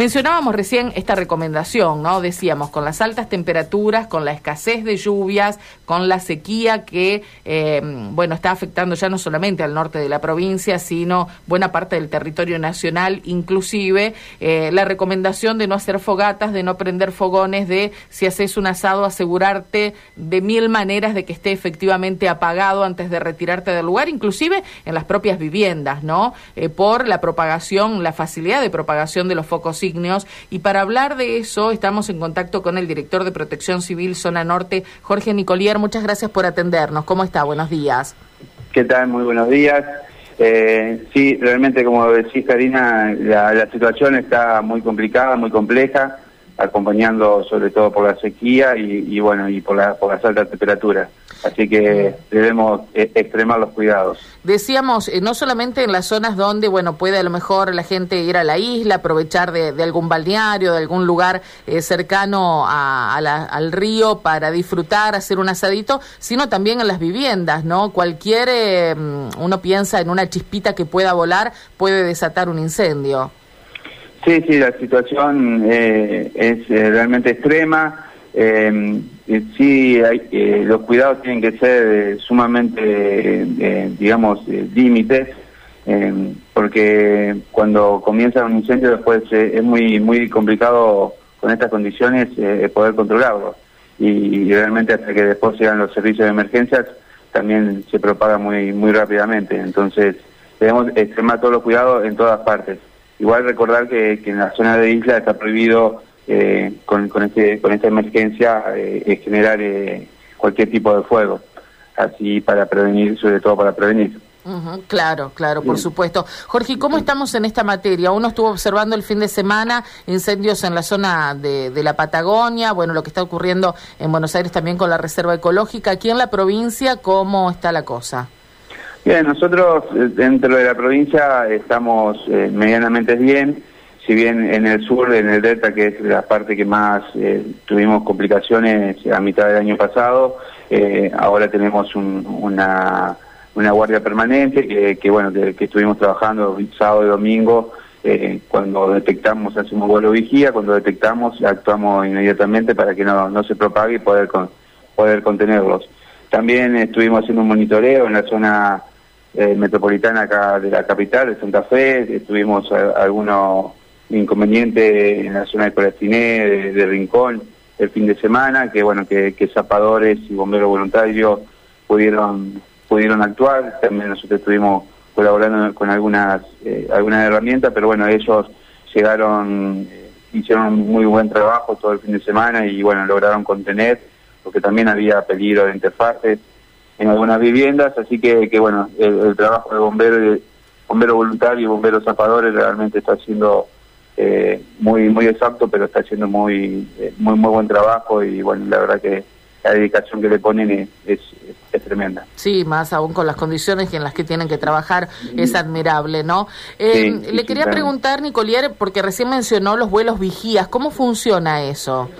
Mencionábamos recién esta recomendación, ¿no? Decíamos, con las altas temperaturas, con la escasez de lluvias, con la sequía que, eh, bueno, está afectando ya no solamente al norte de la provincia, sino buena parte del territorio nacional, inclusive eh, la recomendación de no hacer fogatas, de no prender fogones, de si haces un asado, asegurarte de mil maneras de que esté efectivamente apagado antes de retirarte del lugar, inclusive en las propias viviendas, ¿no? Eh, por la propagación, la facilidad de propagación de los focos Y para hablar de eso, estamos en contacto con el director de Protección Civil Zona Norte, Jorge Nicolier. Muchas gracias por atendernos. ¿Cómo está? Buenos días. ¿Qué tal? Muy buenos días. Eh, sí, realmente, como decís, Karina, la, situación está muy complicada, muy compleja, acompañando sobre todo por la sequía y, bueno, y por, la, por las altas temperaturas. Así que debemos eh, extremar los cuidados. Decíamos, eh, no solamente en las zonas donde, bueno, puede a lo mejor la gente ir a la isla, aprovechar de, algún balneario, de algún lugar eh, cercano al río para disfrutar, hacer un asadito, sino también en las viviendas, ¿no? Cualquier, uno piensa en una chispita que pueda volar, puede desatar un incendio. Sí, sí, la situación es realmente extrema. Eh, sí, hay, eh, los cuidados tienen que ser eh, sumamente, eh, digamos, límites, porque cuando comienza un incendio después es muy muy complicado con estas condiciones poder controlarlo. Y, realmente hasta que después llegan los servicios de emergencias también se propaga muy muy rápidamente. Entonces debemos extremar todos los cuidados en todas partes. Igual recordar que, que en la zona de isla está prohibido eh, con, con, este, con esta emergencia eh, generar eh, cualquier tipo de fuego, así para prevenir, sobre todo para prevenir. claro, claro, por supuesto. Jorge, ¿cómo estamos en esta materia? Uno estuvo observando el fin de semana incendios en la zona de, de, la Patagonia, bueno, lo que está ocurriendo en Buenos Aires también con la Reserva Ecológica. Aquí en la provincia, ¿cómo está la cosa? Bien, nosotros dentro de la provincia estamos medianamente bien si bien en el sur, en el delta, que es la parte que más eh, tuvimos complicaciones a mitad del año pasado, eh, ahora tenemos una, una guardia permanente que, bueno, que, estuvimos trabajando sábado y domingo. Eh, cuando detectamos, hacemos vuelo vigía, cuando detectamos, actuamos inmediatamente para que no, no se propague y poder, poder contenerlos. También estuvimos haciendo un monitoreo en la zona metropolitana acá de la capital, de Santa Fe, estuvimos algunos inconveniente en la zona de Colatiné, de, Rincón, el fin de semana, que bueno, que, zapadores y bomberos voluntarios pudieron pudieron actuar, también nosotros estuvimos colaborando con algunas eh, algunas herramientas, pero bueno, ellos llegaron, eh, hicieron un muy buen trabajo todo el fin de semana y bueno, lograron contener, porque también había peligro de interfaces en algunas viviendas, así que, que bueno, el, trabajo de bombero, bombero voluntario y bomberos zapadores realmente está siendo eh, muy muy exacto, pero está haciendo muy, eh, muy muy buen trabajo y bueno, la verdad que la dedicación que le ponen es, es, tremenda. Sí, más aún con las condiciones en las que tienen que trabajar es admirable, ¿no? Eh, le quería preguntar, Nicolier, porque recién mencionó los vuelos vigías, ¿cómo funciona eso?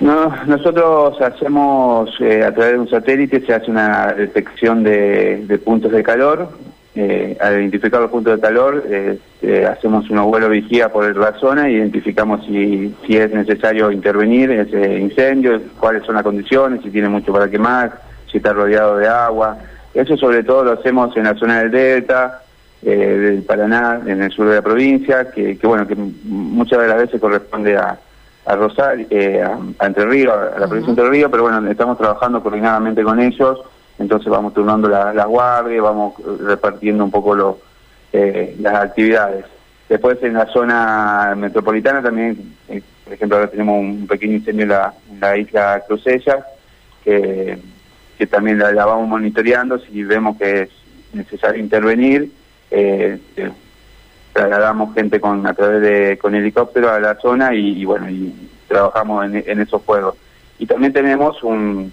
No, nosotros hacemos, a través de un satélite, se hace una detección de, puntos de calor, eh, al identificar los puntos de calor, eh, eh, hacemos una vuelo vigía por la zona y identificamos si, es necesario intervenir en ese incendio, cuáles son las condiciones, si tiene mucho para quemar, si está rodeado de agua. Eso sobre todo lo hacemos en la zona del Delta, del Paraná, en el sur de la provincia, que, bueno, que muchas de las veces corresponde a, a Rosario, a, Entre Ríos, a la provincia de Entre Ríos, pero bueno, estamos trabajando coordinadamente con ellos entonces vamos turnando las la guardias, vamos repartiendo un poco lo, eh, las actividades. Después en la zona metropolitana también, eh, por ejemplo, ahora tenemos un pequeño incendio en la, isla Crucella, que, que también la, vamos monitoreando, si vemos que es necesario intervenir, eh, eh, trasladamos gente con a través de con helicóptero a la zona y, bueno, y trabajamos en, en esos juegos. Y también tenemos un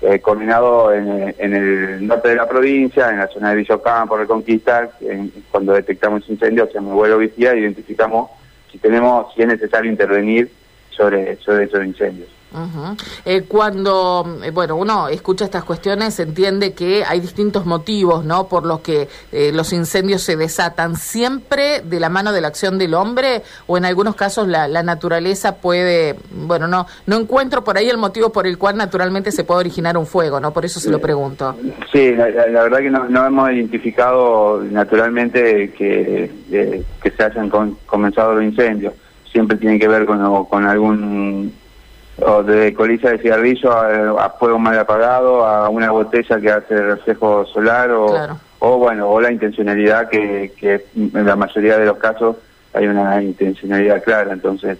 eh, coordinado en, el norte de la provincia, en la zona de Villocampo, Reconquista, en, cuando detectamos incendios, hacemos vuelo vigía identificamos si tenemos, si es necesario intervenir sobre, sobre esos incendios. Eh, cuando, eh, bueno, uno escucha estas cuestiones, entiende que hay distintos motivos, ¿no? Por los que eh, los incendios se desatan. ¿Siempre de la mano de la acción del hombre o en algunos casos la, naturaleza puede, bueno, no no encuentro por ahí el motivo por el cual naturalmente se puede originar un fuego, ¿no? Por eso se lo pregunto. Sí, la, verdad que no, hemos identificado naturalmente que, que se hayan comenzado los incendios. Siempre tiene que ver con, con algún o de colilla de cigarrillo a, fuego mal apagado, a una botella que hace reflejo solar o, o bueno, o la intencionalidad que, que en la mayoría de los casos hay una intencionalidad clara, entonces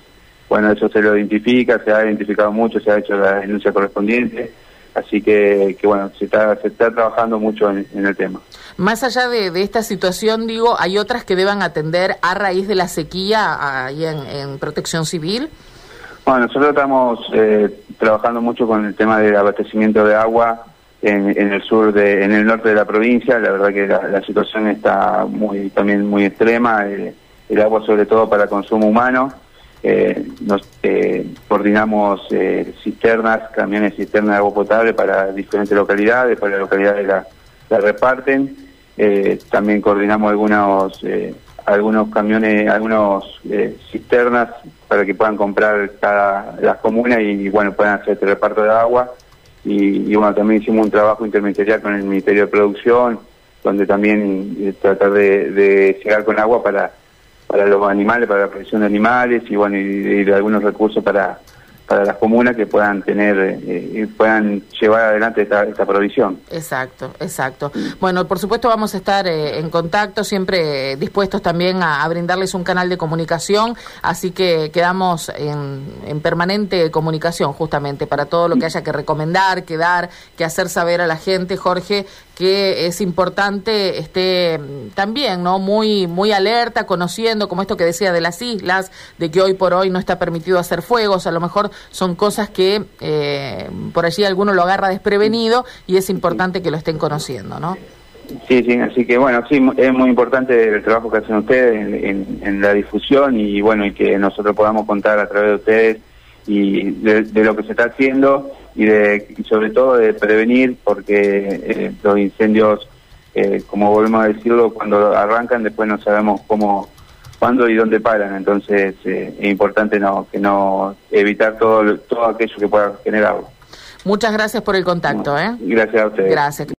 bueno, eso se lo identifica, se ha identificado mucho, se ha hecho la denuncia correspondiente, así que, que bueno, se está, se está trabajando mucho en, el tema. Más allá de, de, esta situación, digo, ¿hay otras que deban atender a raíz de la sequía ahí en, en protección civil? Bueno, nosotros estamos eh, trabajando mucho con el tema del abastecimiento de agua en, el sur, de, en el norte de la provincia. La verdad que la, situación está muy también muy extrema. Eh, el, agua sobre todo para consumo humano. Eh, nos coordinamos cisternas, camiones cisternas de agua potable para diferentes localidades, para localidades la, la reparten. también coordinamos algunos algunos camiones, algunos cisternas para que puedan comprar cada las comunas y, bueno puedan hacer este reparto de agua. Y, bueno también hicimos un trabajo intermediario con el Ministerio de Producción donde también eh, tratar de, llegar con agua para para los animales para la protección de animales y bueno y de algunos recursos para para las comunas que puedan tener eh, y puedan llevar adelante esta, esta provisión. Exacto, exacto. Bueno, por supuesto vamos a estar eh, en contacto, siempre dispuestos también a, brindarles un canal de comunicación, así que quedamos en, en, permanente comunicación justamente para todo lo que haya que recomendar, que dar, que hacer saber a la gente, Jorge, que es importante esté también, ¿no? Muy, muy alerta, conociendo, como esto que decía de las islas, de que hoy por hoy no está permitido hacer fuegos, a lo mejor son cosas que eh, por allí alguno lo agarra desprevenido y es importante que lo estén conociendo, ¿no? Sí, sí, así que bueno, sí, es muy importante el trabajo que hacen ustedes en, la difusión y bueno, y que nosotros podamos contar a través de ustedes y de, lo que se está haciendo y, de, sobre todo de prevenir porque eh, los incendios, eh, como volvemos a decirlo, cuando arrancan después no sabemos cómo cuándo y dónde paran. Entonces eh, es importante no que no evitar todo todo aquello que pueda generarlo. Muchas gracias por el contacto. ¿eh? Gracias a ustedes. Gracias.